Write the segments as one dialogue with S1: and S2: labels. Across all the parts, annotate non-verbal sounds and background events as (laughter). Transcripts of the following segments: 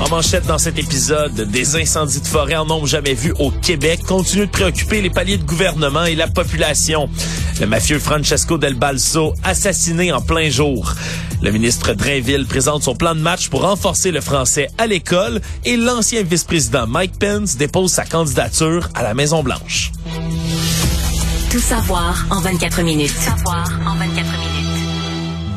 S1: En manchette dans cet épisode, des incendies de forêt en nombre jamais vu au Québec continuent de préoccuper les paliers de gouvernement et la population. Le mafieux Francesco Del Balso assassiné en plein jour. Le ministre Drainville présente son plan de match pour renforcer le français à l'école et l'ancien vice-président Mike Pence dépose sa candidature à la Maison-Blanche.
S2: Tout savoir en 24 minutes.
S3: Tout savoir en 24 minutes.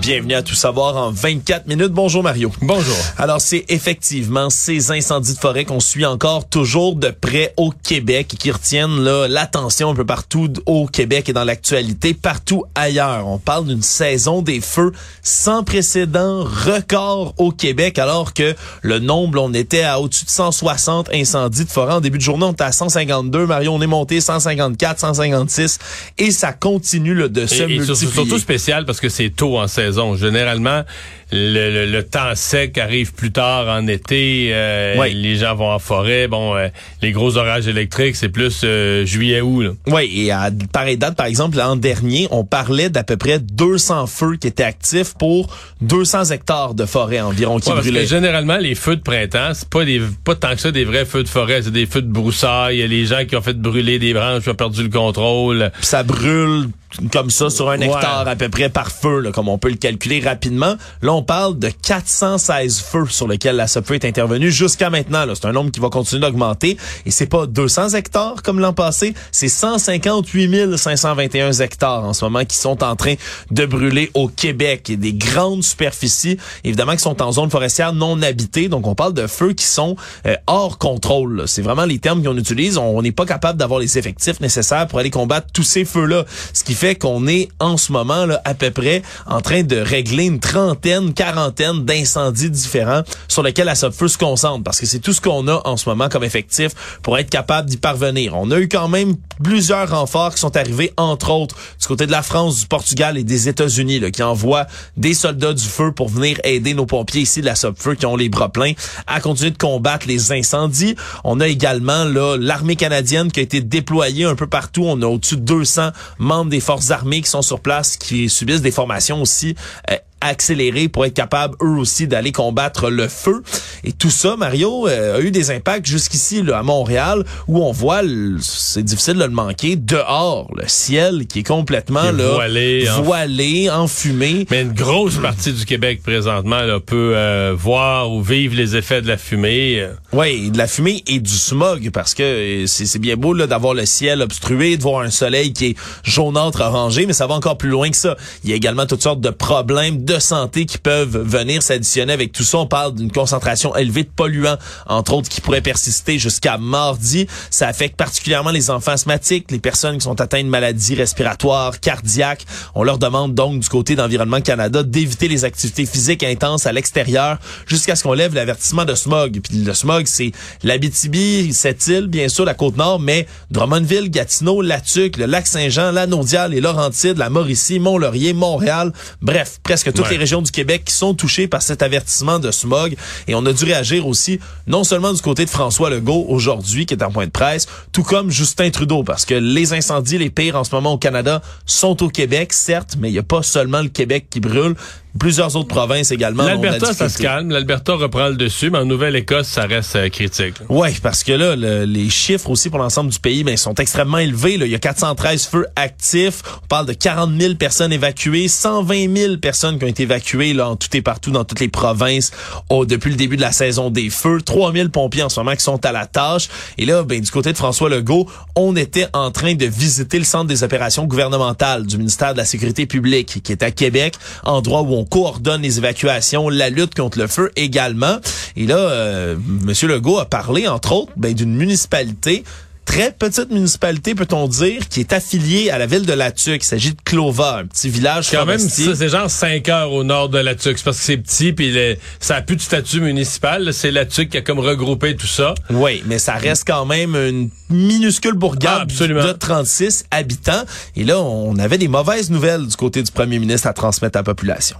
S1: Bienvenue à Tout savoir en 24 minutes. Bonjour Mario.
S4: Bonjour.
S1: Alors c'est effectivement ces incendies de forêt qu'on suit encore toujours de près au Québec et qui retiennent là l'attention un peu partout au Québec et dans l'actualité partout ailleurs. On parle d'une saison des feux sans précédent, record au Québec alors que le nombre on était à au-dessus de 160 incendies de forêt en début de journée, on était à 152, Mario on est monté 154, 156 et ça continue là, de se
S4: et, et
S1: multiplier.
S4: surtout, surtout spécial parce que c'est tôt en saison. Généralement, le, le, le, temps sec arrive plus tard en été. Euh,
S1: Oui.
S4: Les gens vont en forêt. Bon, euh, les gros orages électriques, c'est plus euh, juillet-août.
S1: Oui, et à pareille date, par exemple, l'an dernier, on parlait d'à peu près 200 feux qui étaient actifs pour 200 hectares de forêt environ qui
S4: Ouais, parce que
S1: brûlaient.
S4: généralement, les feux de printemps, c'est pas des pas tant que ça des vrais feux de forêt, c'est des feux de broussailles. Il y a les gens qui ont fait brûler des branches, qui ont perdu le contrôle.
S1: Puis ça brûle comme ça sur un
S4: Ouais.
S1: hectare à peu près par feu, là, comme on peut le calculer rapidement. Là, on parle de 416 feux sur lesquels la SOPFEU est intervenue jusqu'à maintenant. C'est un nombre qui va continuer d'augmenter. Et c'est pas 200 hectares comme l'an passé, c'est 158 521 hectares en ce moment qui sont en train de brûler au Québec. Des grandes superficies, évidemment, qui sont en zone forestière non habitée. Donc, on parle de feux qui sont euh, hors contrôle. C'est vraiment les termes qu'on utilise. On n'est pas capable d'avoir les effectifs nécessaires pour aller combattre tous ces feux-là. Ce qui fait qu'on est en ce moment à peu près en train de régler une trentaine, quarantaine d'incendies différents sur lesquels la SOPFEU se concentre parce que c'est tout ce qu'on a en ce moment comme effectif pour être capable d'y parvenir. On a eu quand même plusieurs renforts qui sont arrivés, entre autres, du côté de la France, du Portugal et des États-Unis, qui envoient des soldats du feu pour venir aider nos pompiers ici de la SOPFEU qui ont les bras pleins à continuer de combattre les incendies. On a également l'armée canadienne qui a été déployée un peu partout. On a au-dessus de 200 membres des forces armées qui sont sur place, qui subissent des formations aussi euh, accélérées pour être capables eux aussi d'aller combattre le feu. Et tout ça, Mario, euh, a eu des impacts jusqu'ici là, à Montréal où on voit, le- c'est difficile de le manquer, dehors, le ciel qui est complètement
S4: est
S1: là,
S4: voilé, en-
S1: voilé, enfumé.
S4: Mais une grosse partie du Québec présentement là, peut euh, voir ou vivre les effets de la fumée. euh.
S1: Oui, de la fumée et du smog parce que euh, c'est c'est bien beau là, d'avoir le ciel obstrué, de voir un soleil qui est jaunâtre orangé, mais ça va encore plus loin que ça. Il y a également toutes sortes de problèmes de santé qui peuvent venir s'additionner avec tout ça. On parle d'une concentration élevée de polluants, entre autres, qui pourraient persister jusqu'à mardi. Ça affecte particulièrement les enfants asthmatiques, les personnes qui sont atteintes de maladies respiratoires, cardiaques. On leur demande donc du côté d'Environnement Canada d'éviter les activités physiques intenses à l'extérieur jusqu'à ce qu'on lève l'avertissement de smog. Puis le smog, c'est l'Abitibi, cette île, bien sûr, la Côte-Nord, mais Drummondville, Gatineau, Latuc, le Lac-Saint-Jean, la Naudiale, les Laurentides, la Mauricie, Mont-Laurier, Montréal. Bref, presque toutes
S4: Ouais.
S1: les régions du Québec qui sont touchées par cet avertissement de smog. Et on a dû réagir aussi, non seulement du côté de François Legault aujourd'hui, qui est en point de presse, tout comme Justin Trudeau, parce que les incendies les pires en ce moment au Canada sont au Québec, certes, mais il n'y a pas seulement le Québec qui brûle. Plusieurs autres provinces également.
S4: L'Alberta, ça se calme. L'Alberta reprend le dessus, mais en Nouvelle-Écosse, ça reste euh, critique.
S1: Oui, parce que là, le- les chiffres aussi pour l'ensemble du pays ben, sont extrêmement élevés. Là. Il y a 413 feux actifs. On parle de 40 000 personnes évacuées, 120 000 personnes qui ont été évacuées là, en tout et partout dans toutes les provinces oh, depuis le début de la saison des feux. 3 000 pompiers en ce moment qui sont à la tâche. Et là, ben, du côté de François Legault, on était en train de visiter le centre des opérations gouvernementales du ministère de la Sécurité publique qui est à Québec, endroit où on coordonne les évacuations, la lutte contre le feu également. Et là, euh, M. Legault a parlé, entre autres, ben, d'une municipalité très petite municipalité, peut-on dire, qui est affiliée à la ville de Latuc. Il s'agit de Clova, un petit village
S4: Quand même,
S1: forestier.
S4: ça, c'est genre 5 heures au nord de la Tuque. C'est parce que c'est petit, puis ça a plus de statut municipal. C'est la Tuque qui a comme regroupé tout ça.
S1: Oui, mais ça reste quand même une minuscule bourgade de 36 habitants. Et là, on avait des mauvaises nouvelles du côté du premier ministre à transmettre à la population.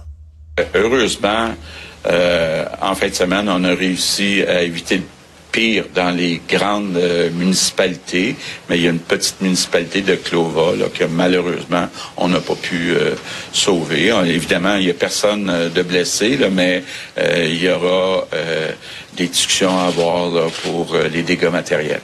S5: Heureusement, euh, en fin de semaine, on a réussi à éviter le pire dans les grandes euh, municipalités, mais il y a une petite municipalité de Clova que malheureusement, on n'a pas pu euh, sauver. Évidemment, il n'y a personne de blessé, mais il y aura des discussions à avoir pour les dégâts matériels.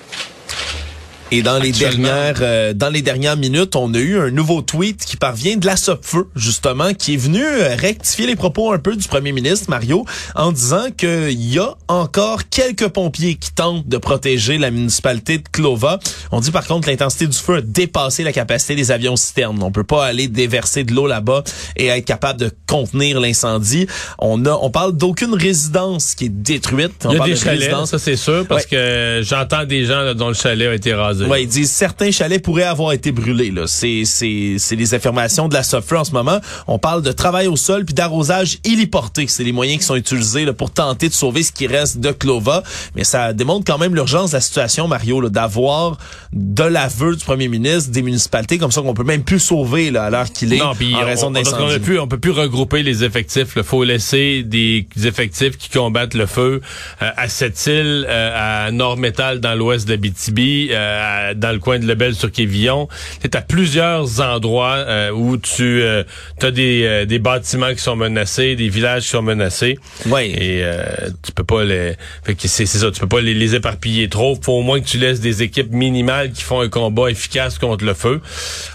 S1: Et dans les dernières euh, dans les dernières minutes, on a eu un nouveau tweet qui parvient de la Sopfeu justement qui est venu euh, rectifier les propos un peu du premier ministre Mario en disant qu'il y a encore quelques pompiers qui tentent de protéger la municipalité de Clova. On dit par contre que l'intensité du feu a dépassé la capacité des avions citernes. On peut pas aller déverser de l'eau là-bas et être capable de contenir l'incendie. On a on parle d'aucune résidence qui est détruite. On
S4: Il y a
S1: parle
S4: des
S1: de
S4: chalets,
S1: résidence-
S4: ça c'est sûr, parce que j'entends des gens là, dont le chalet a été rasé.
S1: Ouais, ils disent certains chalets pourraient avoir été brûlés. Là, c'est c'est c'est les affirmations de la SOFRE en ce moment. On parle de travail au sol puis d'arrosage héliporté. C'est les moyens qui sont utilisés là, pour tenter de sauver ce qui reste de Clova. Mais ça démontre quand même l'urgence de la situation, Mario, là, d'avoir de l'aveu du premier ministre des municipalités comme ça qu'on peut même plus sauver là, à l'heure qu'il est
S4: Non,
S1: en
S4: on,
S1: raison
S4: on,
S1: d'incendie.
S4: a plus, on peut plus regrouper les effectifs. Il faut laisser des effectifs qui combattent le feu euh, à Sept-Îles, euh, à Nord-Métal dans l'ouest d'Abitibi, euh, à- dans le coin de Lebel sur Quévillon. C'est à plusieurs endroits euh, où tu as des, euh, des bâtiments qui sont menacés, des villages qui sont menacés.
S1: Ouais.
S4: Et euh, tu peux pas les. Fait que c'est c'est ça, tu peux pas les, les éparpiller trop. Faut au moins que tu laisses des équipes minimales qui font un combat efficace contre le feu.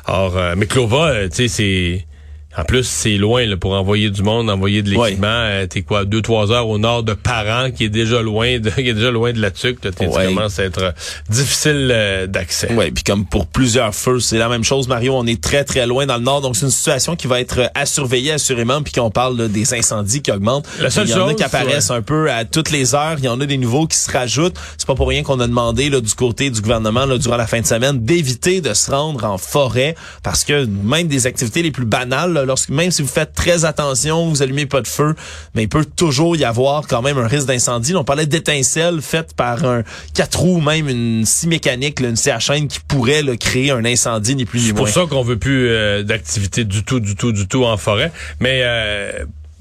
S4: Alors, euh, mais Clova, euh, tu sais, c'est. En plus, c'est loin là, pour envoyer du monde, envoyer de l'équipement. Euh, T'es quoi, deux, trois heures au nord de Paran, qui est déjà loin de, (laughs) qui est déjà loin de la Tuque. Là, T'es-
S1: Ouais.
S4: Tu commences à être euh, difficile euh, d'accès.
S1: Ouais, puis comme pour plusieurs feux, c'est la même chose, Mario. On est très très loin dans le nord, donc c'est une situation qui va être à surveiller assurément, puis qu'on parle là, des incendies qui augmentent.
S4: La seule
S1: il y en a qui apparaissent un peu à toutes les heures. Il y en a des nouveaux qui se rajoutent. C'est pas pour rien qu'on a demandé là, du côté du gouvernement là, durant la fin de semaine d'éviter de se rendre en forêt, parce que même des activités les plus banales, là, lorsque même si vous faites très attention, vous allumez pas de feu, mais il peut toujours y avoir quand même un risque d'incendie. On parlait d'étincelles faites par un quatre roues, même une scie mécanique, là, une scie à chaîne qui pourrait là, créer un incendie ni plus ni
S4: C'est
S1: moins.
S4: pour ça qu'on veut plus euh, d'activité du tout, du tout, du tout en forêt. Mais euh,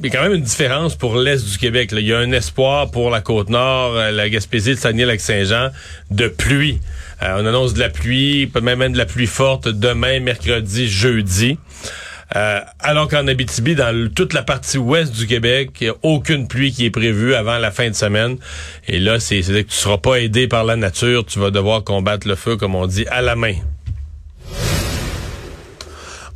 S4: il y a quand même une différence pour l'Est du Québec. là. Il y a un espoir pour la Côte-Nord, euh, la Gaspésie, le Saguenay-Lac-Saint-Jean, de pluie. Euh, on annonce de la pluie, peut même même de la pluie forte demain, mercredi, jeudi. Euh, alors qu'en Abitibi, dans toute la partie ouest du Québec, il n'y a aucune pluie qui est prévue avant la fin de semaine. Et là, c'est que tu seras pas aidé par la nature, tu vas devoir combattre le feu, comme on dit, à la main.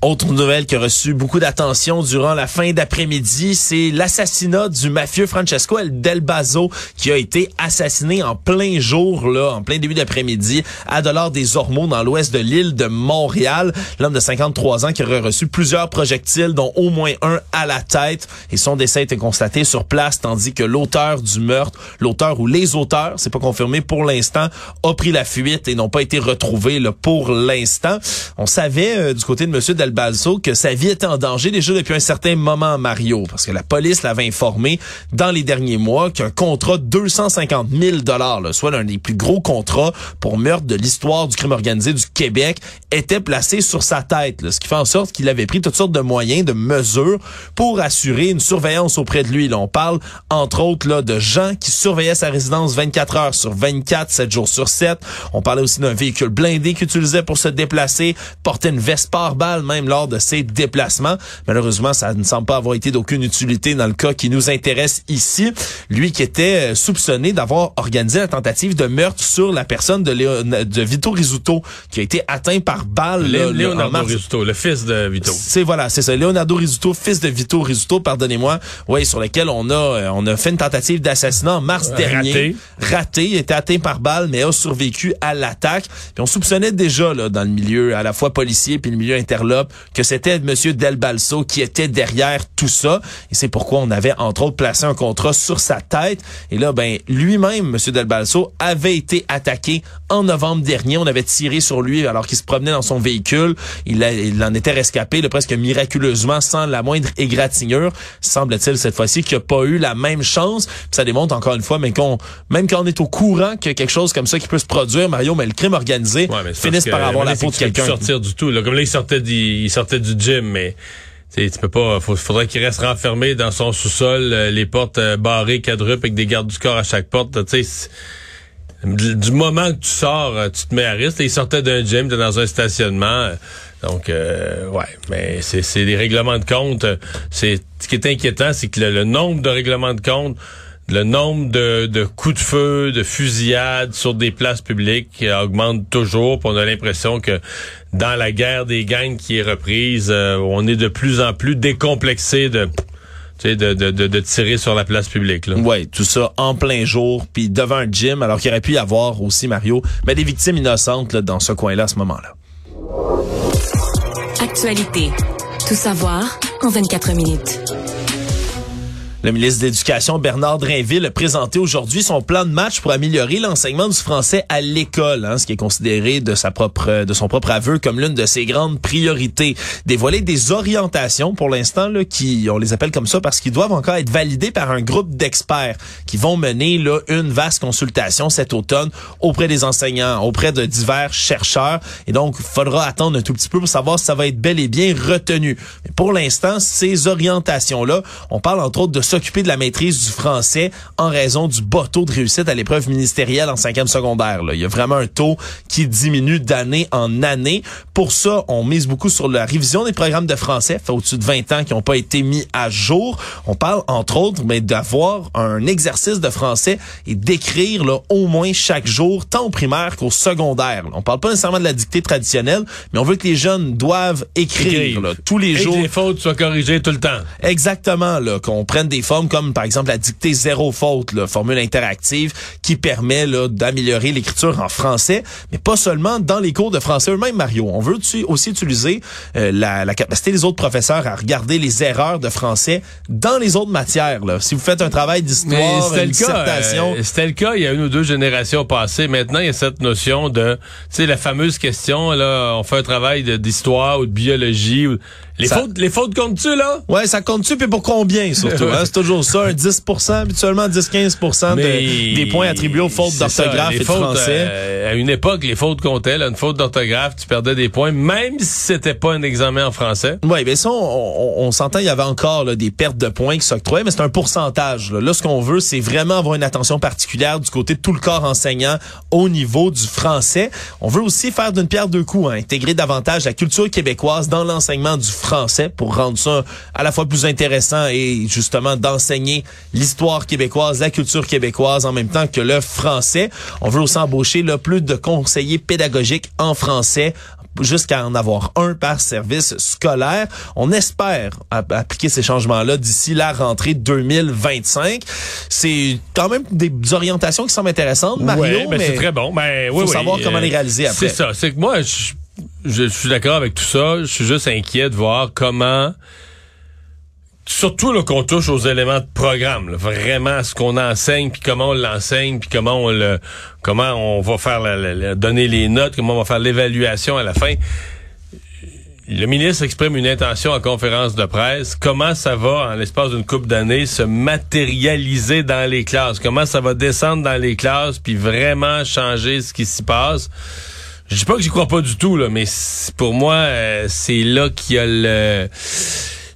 S1: Autre nouvelle qui a reçu beaucoup d'attention durant la fin d'après-midi, c'est l'assassinat du mafieux Francesco El Del Bazo qui a été assassiné en plein jour, là, en plein début d'après-midi, à Dollars des Ormeaux, dans l'ouest de l'île de Montréal. L'homme de 53 ans qui aurait reçu plusieurs projectiles, dont au moins un à la tête. Et son décès a été constaté sur place, tandis que l'auteur du meurtre, l'auteur ou les auteurs, c'est pas confirmé pour l'instant, a pris la fuite et n'ont pas été retrouvés là, pour l'instant. On savait euh, du côté de Monsieur Del Que sa vie était en danger déjà depuis un certain moment, Mario, parce que la police l'avait informé dans les derniers mois qu'un contrat de 250 000 dollars, soit l'un des plus gros contrats pour meurtre de l'histoire du crime organisé du Québec, était placé sur sa tête, ce qui fait en sorte qu'il avait pris toutes sortes de moyens, de mesures pour assurer une surveillance auprès de lui. On parle entre autres là, de gens qui surveillaient sa résidence 24 heures sur 24, 7 jours sur 7. On parlait aussi d'un véhicule blindé qu'il utilisait pour se déplacer, portait une veste pare-balles même lors de ses déplacements. Malheureusement, ça ne semble pas avoir été d'aucune utilité dans le cas qui nous intéresse ici. Lui qui était euh, soupçonné d'avoir organisé la tentative de meurtre sur la personne de, Léon- de Vito Rizzuto qui a été atteint par balle
S4: Lé-
S1: là,
S4: Leonardo. Rizzuto, le fils de Vito.
S1: C'est voilà, c'est ça. Leonardo Rizzuto, fils de Vito Rizzuto, pardonnez-moi. Oui, sur lequel on a euh, on a fait une tentative d'assassinat en mars dernier.
S4: raté.
S1: Raté, il était atteint par balle mais a survécu à l'attaque. Puis on soupçonnait déjà là dans le milieu à la fois policier puis le milieu interlope que c'était monsieur Del Balso qui était derrière tout ça. Et c'est pourquoi on avait entre autres placé un contrat sur sa tête. Et là ben lui-même monsieur Del Balso avait été attaqué en novembre dernier. On avait tiré sur lui alors qu'il se promenait dans son véhicule. Il, il en était rescapé là, presque miraculeusement sans la moindre égratignure. Semble-t-il cette fois-ci qu'il n'a pas eu la même chance. ça démontre encore une fois, mais qu'on même quand on est au courant que quelque chose comme ça qui peut se produire, Mario, mais le crime organisé
S4: Ouais,
S1: finisse par avoir la peau de quelqu'un.
S4: sortir du tout. Là. Comme là, il sortait du, il sortait du gym, mais tu peux pas. Faut, faudrait qu'il reste renfermé dans son sous-sol, euh, les portes euh, barrées, quadruples, avec des gardes du corps à chaque porte. Tu sais, du moment que tu sors, euh, tu te mets à risque. Il sortait d'un gym, dans un stationnement. Donc, euh, ouais, mais c'est des règlements de compte. C'est ce qui est inquiétant, c'est que le, le nombre de règlements de compte, le nombre de, de coups de feu, de fusillades sur des places publiques euh, augmente toujours. Puis on a l'impression que dans la guerre des gangs qui est reprise, euh, on est de plus en plus décomplexé de, tu sais, de, de, de, de tirer sur la place publique. Là.
S1: Ouais, tout ça en plein jour, puis devant un gym, alors qu'il aurait pu y avoir aussi, Mario, mais des victimes innocentes là, dans ce coin-là à ce moment-là.
S2: Actualité. Tout savoir en 24 minutes.
S1: Le ministre de l'Éducation, Bernard Drinville, a présenté aujourd'hui son plan de match pour améliorer l'enseignement du français à l'école, hein, ce qui est considéré de sa propre, de son propre aveu comme l'une de ses grandes priorités. Dévoiler des orientations pour l'instant, qui, on les appelle comme ça parce qu'ils doivent encore être validés par un groupe d'experts qui vont mener là une vaste consultation cet automne auprès des enseignants, auprès de divers chercheurs. Et donc, faudra attendre un tout petit peu pour savoir si ça va être bel et bien retenu. Mais pour l'instant, ces orientations-là, on parle entre autres de s'occuper de la maîtrise du français en raison du bas taux de réussite à l'épreuve ministérielle en cinquième secondaire. Là. Il y a vraiment un taux qui diminue d'année en année. Pour ça, on mise beaucoup sur la révision des programmes de français, fait au-dessus de 20 ans qui n'ont pas été mis à jour. On parle entre autres mais d'avoir un exercice de français et d'écrire là, au moins chaque jour, tant au primaire qu'au secondaire. là. On parle pas nécessairement de la dictée traditionnelle, mais on veut que les jeunes doivent écrire
S4: Écrire.
S1: là, tous les
S4: Et
S1: jours.
S4: que les fautes soient corrigées tout le temps.
S1: Exactement, là, qu'on prenne des formes comme par exemple la dictée zéro faute, là, formule interactive qui permet d'améliorer l'écriture en français, mais pas seulement dans les cours de français eux-mêmes, Mario. On veut aussi utiliser euh, la, la capacité des autres professeurs à regarder les erreurs de français dans les autres matières. Là. Si vous faites un travail d'histoire,
S4: c'était
S1: une
S4: le cas.
S1: dissertation,
S4: euh, c'était le cas il y a une ou deux générations passées. Maintenant, il y a cette notion de, tu sais, la fameuse question, là, on fait un travail d'histoire ou de biologie. ou- les,
S1: Ça-
S4: fautes, les fautes comptent-tu, là?
S1: Ouais, ça compte-tu puis pour combien surtout hein? (laughs) C'est toujours ça, un 10% habituellement 10-15 de- des points attribués aux fautes d'orthographe et de
S4: fautes,
S1: français.
S4: euh, à une époque, les fautes comptaient. Là, une faute d'orthographe, tu perdais des points, même si c'était pas un examen en français.
S1: Oui, mais ça, on, on- on s'entend, il y avait encore là, des pertes de points qui s'octroyaient, mais c'est un pourcentage. Là, Là, ce qu'on veut, c'est vraiment avoir une attention particulière du côté de tout le corps enseignant au niveau du français. On veut aussi faire d'une pierre deux coups, hein, intégrer davantage la culture québécoise dans l'enseignement du français pour rendre ça à la fois plus intéressant et justement d'enseigner l'histoire québécoise, la culture québécoise en même temps que le français. On veut aussi embaucher là, plus de conseillers pédagogiques en français jusqu'à en avoir un par service scolaire. On espère ap- appliquer ces changements-là d'ici la rentrée 2025. C'est quand même des orientations qui semblent intéressantes, Mario,
S4: Ouais, ben,
S1: mais
S4: c'est très bon. Ben, oui,
S1: faut
S4: oui,
S1: savoir
S4: euh,
S1: comment les réaliser après.
S4: C'est ça. C'est que moi, je, je, suis d'accord avec tout ça. Je suis juste inquiet de voir comment surtout là, qu'on touche aux éléments de programme, là, vraiment ce qu'on enseigne, puis comment on l'enseigne, puis comment on le, comment on va faire la- la- la- donner les notes, comment on va faire l'évaluation à la fin. Le ministre exprime une intention en conférence de presse. Comment ça va, en l'espace d'une couple d'années, se matérialiser dans les classes? Comment ça va descendre dans les classes puis vraiment changer ce qui s'y passe? Je dis pas que j'y crois pas du tout, là, mais pour moi, euh, c'est là qu'il y a le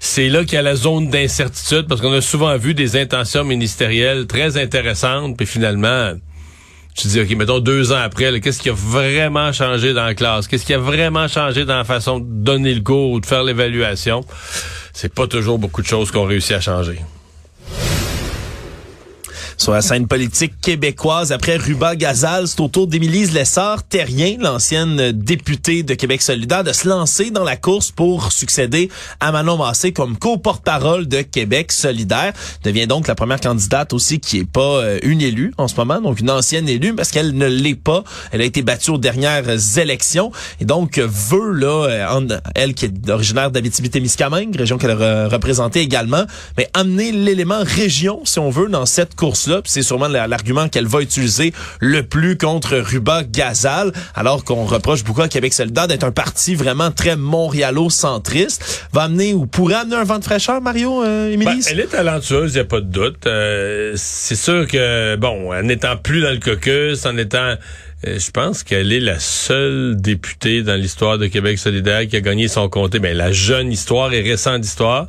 S4: c'est là qu'il y a la zone d'incertitude parce qu'on a souvent vu des intentions ministérielles très intéressantes, puis finalement, tu dis, OK, mettons deux ans après, qu'est-ce qui a vraiment changé dans la classe? Qu'est-ce qui a vraiment changé dans la façon de donner le cours ou de faire l'évaluation? C'est pas toujours beaucoup de choses qu'on réussit à changer.
S1: Sur la scène politique québécoise, après Ruba Gazal, c'est au tour d'Émilise Lessard-Terrien, l'ancienne députée de Québec solidaire, de se lancer dans la course pour succéder à Manon Massé comme co-porte-parole de Québec solidaire. Devient donc la première candidate aussi qui est pas euh, une élue en ce moment, donc une ancienne élue, parce qu'elle ne l'est pas. Elle a été battue aux dernières élections et donc veut, là, euh, elle qui est originaire d'Abitibi-Témiscamingue, région qu'elle a re- représentée également, mais amener l'élément région, si on veut, dans cette course-là. là. C'est sûrement l'argument qu'elle va utiliser le plus contre Ruba Gazal, alors qu'on reproche beaucoup à Québec solidaire d'être un parti vraiment très montréalo-centriste. Va amener ou pourrait amener un vent de fraîcheur, Mario, euh?
S4: Ben, elle est talentueuse, il n'y a pas de doute. Euh, c'est sûr que, bon, en n'étant plus dans le caucus, en étant... Euh, je pense qu'elle est la seule députée dans l'histoire de Québec solidaire qui a gagné son comté. Ben, la jeune histoire et récente histoire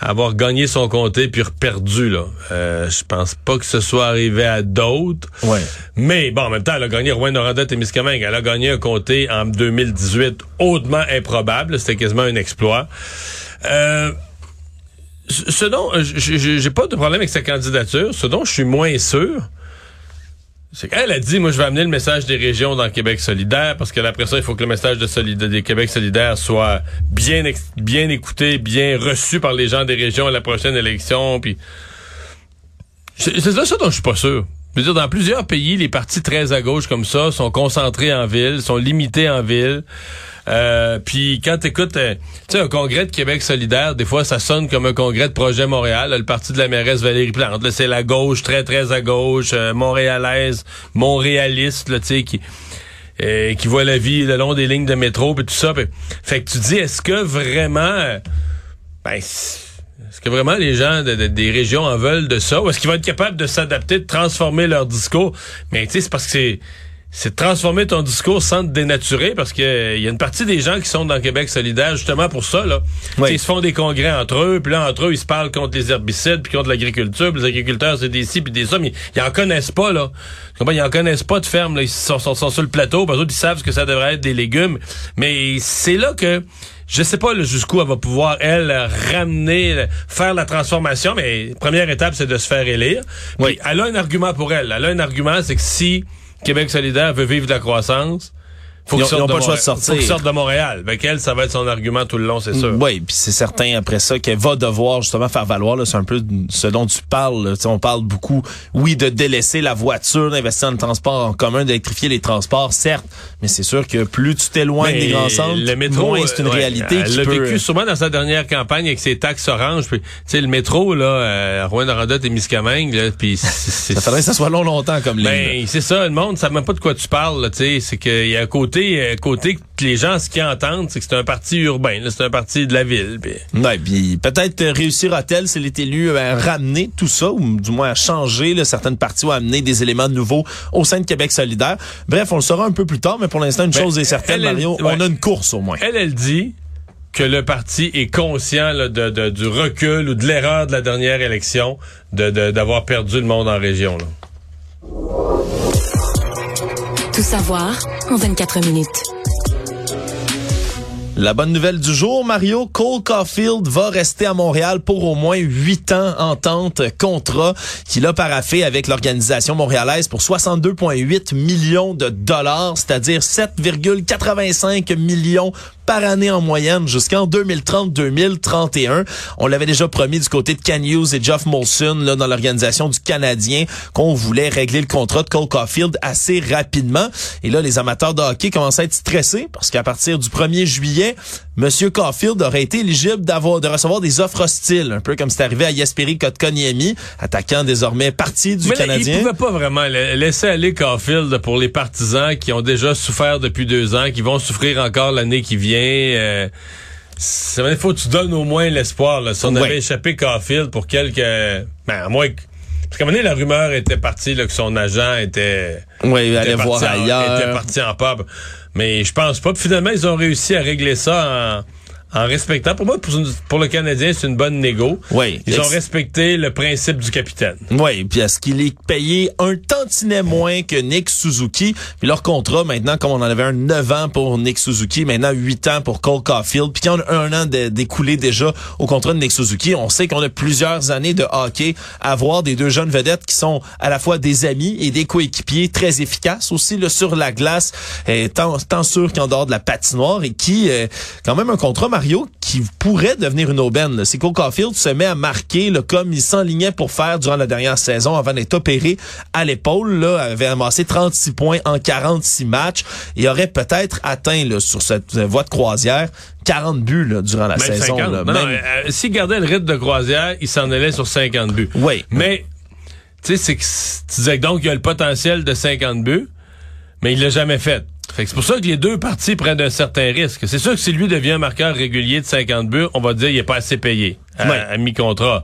S4: avoir gagné son comté puis perdu là. Euh, je pense pas que ce soit arrivé à d'autres.
S1: Ouais.
S4: Mais bon, en même temps, elle a gagné Rouen Noranda et Miscamingue. Elle a gagné un comté en 2018 hautement improbable. C'était quasiment un exploit. Euh, ce dont j'ai pas de problème avec sa candidature, ce dont je suis moins sûr, qu'elle a dit, moi, je vais amener le message des régions dans Québec solidaire, parce que après ça, il faut que le message de des Québec solidaire soit bien, bien écouté, bien reçu par les gens des régions à la prochaine élection. Puis c'est ça dont je suis pas sûr. Je veux dire, dans plusieurs pays, les partis très à gauche comme ça sont concentrés en ville, sont limités en ville. Euh, puis quand t'écoutes, euh, tu sais, un congrès de Québec solidaire, des fois, ça sonne comme un congrès de Projet Montréal. le parti de la mairesse Valérie Plante, c'est la gauche, très, très à gauche, euh, montréalaise, montréaliste, là, tu sais, qui... qui voit la vie le long des lignes de métro et tout ça. fait que tu dis, est-ce que vraiment, ben, est-ce que vraiment les gens des régions en veulent de ça? Ou est-ce qu'ils vont être capables de s'adapter, de transformer leur discours? Mais tu sais, c'est parce que c'est c'est de transformer ton discours sans te dénaturer parce que il y a une partie des gens qui sont dans Québec solidaire justement pour ça là. Ils se font des congrès entre eux, puis là entre eux ils se parlent contre les herbicides puis contre l'agriculture, les agriculteurs c'est des ci puis des ça, mais ils en connaissent pas là. Ils en connaissent pas de ferme là, ils sont, sur le plateau, parce ils savent ce que ça devrait être des légumes, mais c'est là que je sais pas jusqu'où elle va pouvoir, elle, ramener, faire la transformation, mais première étape, c'est de se faire élire. Oui. elle a un argument pour elle. Elle a un argument, c'est que si Québec solidaire veut vivre de la croissance. Faut qu'ils sortent, de, de Montréal. Avec elle, ça va être son argument tout le long, c'est sûr.
S1: Oui, puis c'est certain après ça qu'elle va devoir justement faire valoir. C'est un peu ce dont tu parles. On parle beaucoup, oui, de délaisser la voiture, d'investir dans le transport en commun, d'électrifier les transports, certes. Mais c'est sûr que plus tu t'éloignes des grands centres, le métro, moins c'est une réalité.
S4: Elle l'a vécu souvent dans sa dernière campagne avec ses taxes oranges. Puis, tu sais, le métro là, euh, rouen noranda et Miscamingue, là, puis
S1: ça faudrait que ça soit long longtemps comme ligne.
S4: Ben, c'est ça. Le monde, ça même pas de quoi tu parles. Tu sais, c'est qu'il y a un côté côté, euh, côté que les gens, ce qu'ils entendent, c'est que c'est un parti urbain, c'est un parti de la ville.
S1: Ouais, puis peut-être euh, réussira-t-elle, s'il est élu, à ramener tout ça, ou du moins à changer là, certaines parties ou à amener des éléments nouveaux au sein de Québec solidaire. Bref, on le saura un peu plus tard, mais pour l'instant, une ben, chose est certaine, Mario, on a une course au moins.
S4: Elle, elle dit que le parti est conscient de, du recul ou de l'erreur de la dernière élection d'avoir perdu le monde en région. Là.
S2: Tout savoir en 24 minutes.
S1: La bonne nouvelle du jour, Mario, Cole Caulfield va rester à Montréal pour au moins huit ans en tente contrat qu'il a paraffé avec l'organisation montréalaise pour 62,8 millions de dollars, c'est-à-dire 7,85 millions par année en moyenne jusqu'en 2030-2031. On l'avait déjà promis du côté de Hughes et Jeff Molson là, dans l'organisation du Canadien qu'on voulait régler le contrat de Cole Caulfield assez rapidement. Et là, les amateurs de hockey commencent à être stressés parce qu'à partir du 1er juillet, Monsieur Caulfield aurait été éligible d'avoir de recevoir des offres hostiles, un peu comme c'est arrivé à Jesperi Kotkaniemi, attaquant désormais parti du
S4: Mais
S1: Canadien.
S4: il pouvait pas vraiment laisser aller Caulfield pour les partisans qui ont déjà souffert depuis deux ans, qui vont souffrir encore l'année qui vient. Euh, il faut que tu donnes au moins l'espoir. Si on avait échappé Caulfield pour quelques... Ben, à moins que... Parce qu'à un moment donné, la rumeur était partie là, que son agent était...
S1: Oui, allait voir ailleurs.
S4: était parti en pub. Mais je pense pas. finalement, ils ont réussi à régler ça en en respectant. Pour moi, pour, le Canadien, c'est une bonne négo.
S1: Oui.
S4: Ils ont respecté le principe du capitaine.
S1: Oui, puis est-ce qu'il est payé un tantinet moins que Nick Suzuki? Puis leur contrat, maintenant, comme on en avait un 9 ans pour Nick Suzuki, maintenant 8 ans pour Cole Caulfield, puis qu'on a un an d'écoulé déjà au contrat de Nick Suzuki, on sait qu'on a plusieurs années de hockey à voir des deux jeunes vedettes qui sont à la fois des amis et des coéquipiers très efficaces aussi là, sur la glace, et tant, tant sûr qu'en dehors de la patinoire, et qui, euh, quand même, un contrat Mario qui pourrait devenir une aubaine. C'est qu'au Caulfield se met à marquer comme il s'enlignait pour faire durant la dernière saison avant d'être opéré à l'épaule. Là, avait amassé 36 points en 46 matchs et aurait peut-être atteint là, sur cette voie de croisière 40 buts là, durant la saison.
S4: Là. Non, euh, S'il gardait le rythme de croisière, il s'en allait sur 50 buts.
S1: Oui.
S4: Mais tu sais, c'est que tu disais que donc il a le potentiel de 50 buts, mais il l'a jamais fait. Fait que c'est pour ça que les deux parties prennent un certain risque. C'est sûr que si lui devient un marqueur régulier de 50 buts, on va dire qu'il est pas assez payé à,
S1: Ouais.
S4: à mi-contrat.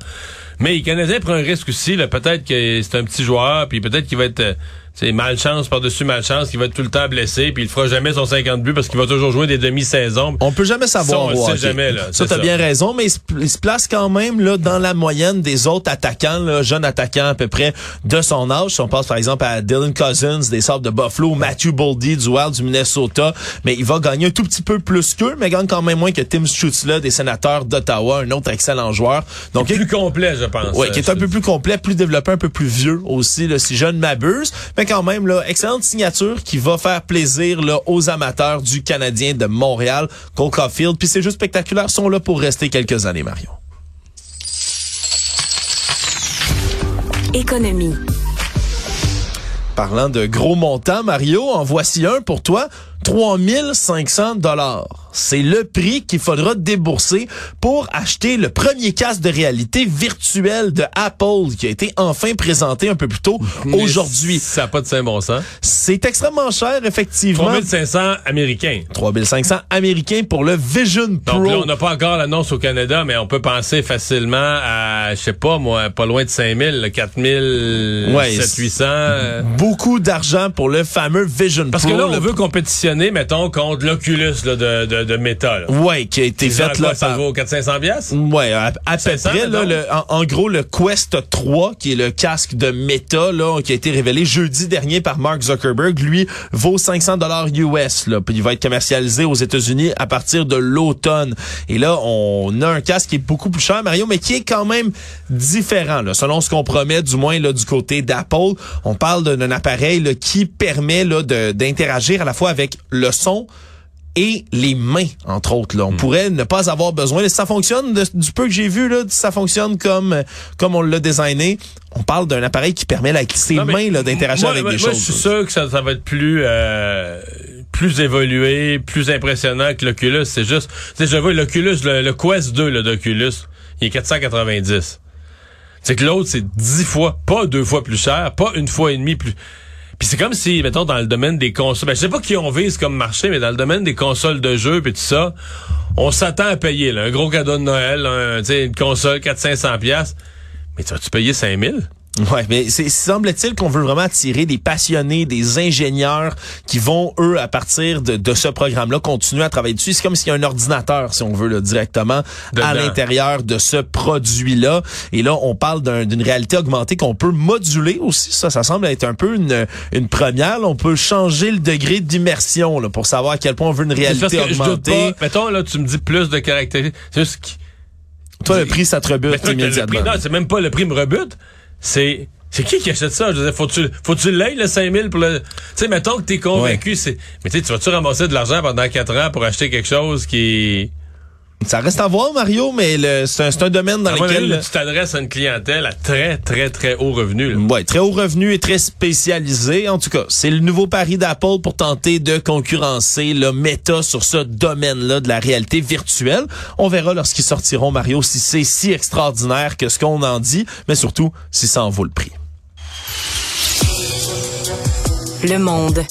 S4: Mais le Canadien prend un risque aussi. là. Peut-être que c'est un petit joueur, puis peut-être qu'il va être euh, c'est malchance par-dessus malchance, qu'il va être tout le temps blessé, puis il fera jamais son 50 buts parce qu'il va toujours jouer des demi-saisons.
S1: On peut jamais savoir.
S4: Ça, on sait jamais, là.
S1: Ça, t'as bien raison, mais il se, il se place quand même là dans la moyenne des autres attaquants, là, jeunes attaquants à peu près de son âge. Si on pense par exemple à Dylan Cousins des Sabres de Buffalo, Matthew Boldy du Wild du Minnesota, mais il va gagner un tout petit peu plus qu'eux, mais gagne quand même moins que Tim Stutzla des Sénateurs d'Ottawa, un autre excellent joueur. Donc
S4: plus complet, je pense.
S1: Ouais, qui est un peu plus complet, plus développé, un peu plus vieux aussi, là, si jeune m'abuse. Mais quand même, là, excellente signature qui va faire plaisir là, aux amateurs du Canadien de Montréal, Cole Caulfield. Puis c'est juste spectaculaire, sont là pour rester quelques années, Marion.
S2: Économie.
S1: Parlant de gros montants, Mario, en voici un pour toi. 3500 dollars. C'est le prix qu'il faudra débourser pour acheter le premier casque de réalité virtuelle de Apple qui a été enfin présenté un peu plus tôt aujourd'hui.
S4: Ça n'a pas de saint bon sens.
S1: C'est extrêmement cher, effectivement.
S4: 3500 américains.
S1: 3500 américains pour le Vision Pro.
S4: Donc là, on n'a pas encore l'annonce au Canada, mais on peut penser facilement à, je sais pas, moi, pas loin de 5000, là, 4000,
S1: Ouais,
S4: 7 800. euh.
S1: Beaucoup d'argent pour le fameux Vision
S4: Parce
S1: Pro.
S4: que là, on
S1: le-
S4: veut compétitionner, mettons, contre l'Oculus là, de, de, de Meta. Là.
S1: Ouais, qui a été fait là
S4: ça vaut 400-500 piastres?
S1: Ouais, à, à peu
S4: 500,
S1: près. Là, le- en, en gros, le Quest 3, qui est le casque de Meta, là, qui a été révélé jeudi dernier par Mark Zuckerberg, lui, vaut 500 dollars US. Là, puis il va être commercialisé aux États-Unis à partir de l'automne. Et là, on a un casque qui est beaucoup plus cher, Mario, mais qui est quand même différent, là, selon ce qu'on promet, du moins là, du côté d'Apple. On parle d'un appareil là, qui permet là, de- d'interagir à la fois avec le son et les mains, entre autres.
S4: Hmm.
S1: Là. On pourrait ne pas avoir besoin. Ça fonctionne, de- du peu que j'ai vu, là, ça fonctionne comme comme on l'a designé. On parle d'un appareil qui permet avec ses
S4: Non,
S1: mains là, d'interagir
S4: moi-
S1: avec
S4: moi-
S1: des
S4: moi,
S1: choses.
S4: je suis sûr que ça, ça va être plus euh, plus évolué, plus impressionnant que l'Oculus. C'est juste, tu sais, je vois l'Oculus, le, le Quest 2 là, d'Oculus, il est 490. C'est que l'autre, c'est 10 fois, pas deux fois plus cher, pas une fois et demie plus. Puis c'est comme si, mettons, dans le domaine des consoles, ben, je sais pas qui on vise comme marché, mais dans le domaine des consoles de jeux puis tout ça, on s'attend à payer, un gros cadeau de Noël, un, une console 400-500 pièces. Mais tu vas-tu payer 5000?
S1: Ouais, mais c'est semble-t-il qu'on veut vraiment attirer des passionnés, des ingénieurs qui vont eux à partir de, de ce programme-là continuer à travailler dessus. C'est comme s'il y a un ordinateur, si on veut, là, directement à l'intérieur de ce produit-là. Et là, on parle d'un- d'une réalité augmentée qu'on peut moduler aussi. Ça, ça semble être un peu une, une première. là. On peut changer le degré d'immersion pour savoir à quel point on veut une réalité augmentée.
S4: pas. Mettons, là, tu me dis plus de caractéristiques.
S1: Toi, le prix, ça te rebute immédiatement.
S4: prix, non, c'est même pas le prix me rebute. C'est, c'est qui qui achète ça? Je veux dire, faut-tu, faut-tu l'aies, le 5000 pour le, tu sais, mettons que t'es convaincu, c'est, mais tu sais, tu vas-tu ramasser de l'argent pendant 4 ans pour acheter quelque chose qui,
S1: Ça reste à voir, Mario, mais c'est un, domaine dans
S4: à mon avis,
S1: lequel...
S4: là, tu t'adresses à une clientèle à très, très, très haut revenu.
S1: Ouais, très haut revenu et très spécialisé. En tout cas, c'est le nouveau pari d'Apple pour tenter de concurrencer le méta sur ce domaine-là de la réalité virtuelle. On verra lorsqu'ils sortiront, Mario, si c'est si extraordinaire que ce qu'on en dit, mais surtout si ça en vaut le prix.
S2: Le monde.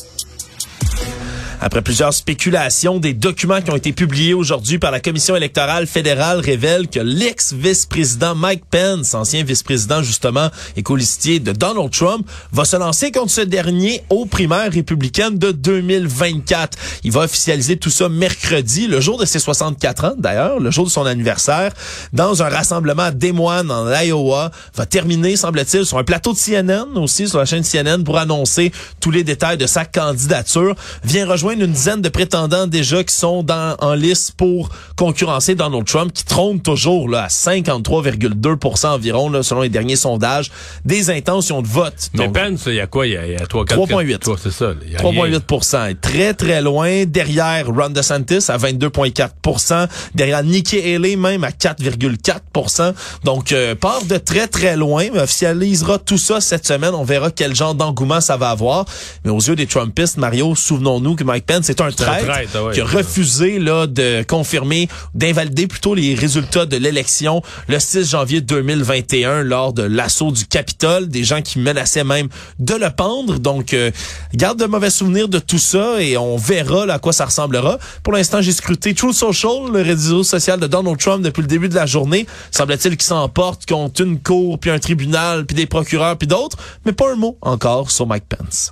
S1: Après plusieurs spéculations, des documents qui ont été publiés aujourd'hui par la Commission électorale fédérale révèlent que l'ex-vice-président Mike Pence, ancien vice-président justement et colistier de Donald Trump, va se lancer contre ce dernier aux primaires républicaines de 2024. Il va officialiser tout ça mercredi, le jour de ses 64 ans d'ailleurs, le jour de son anniversaire, dans un rassemblement Des Moines en Iowa, va terminer, semble-t-il, sur un plateau de CNN aussi, sur la chaîne CNN, pour annoncer tous les détails de sa candidature. Vient rejoindre une dizaine de prétendants déjà qui sont dans, en liste pour concurrencer Donald Trump, qui trône toujours là, à 53,2 environ, là, selon les derniers sondages, des intentions de vote.
S4: Mais
S1: Donc,
S4: Pence, il y a quoi? Il y a, il y a 3, 4,
S1: 3,8.
S4: Toi, c'est ça. Il y a rien.
S1: 3,8 est très, très loin. Derrière Ron DeSantis à 22,4 Derrière Nikki Haley même à 4,4 Donc, euh, part de très, très loin, mais officialisera tout ça cette semaine. On verra quel genre d'engouement ça va avoir. Mais aux yeux des Trumpistes, Mario, souvenons-nous que Mike Mike Pence. C'est un
S4: un
S1: traître,
S4: ouais.
S1: qui a refusé là de confirmer, d'invalider plutôt les résultats de l'élection le 6 janvier 2021 lors de l'assaut du Capitole. Des gens qui menaçaient même de le pendre. Donc, euh, garde de mauvais souvenirs de tout ça et on verra là, à quoi ça ressemblera. Pour l'instant, j'ai scruté True Social, le réseau social de Donald Trump depuis le début de la journée. Semble-t-il qu'il s'emporte contre une cour, puis un tribunal, puis des procureurs, puis d'autres, mais pas un mot encore sur Mike Pence.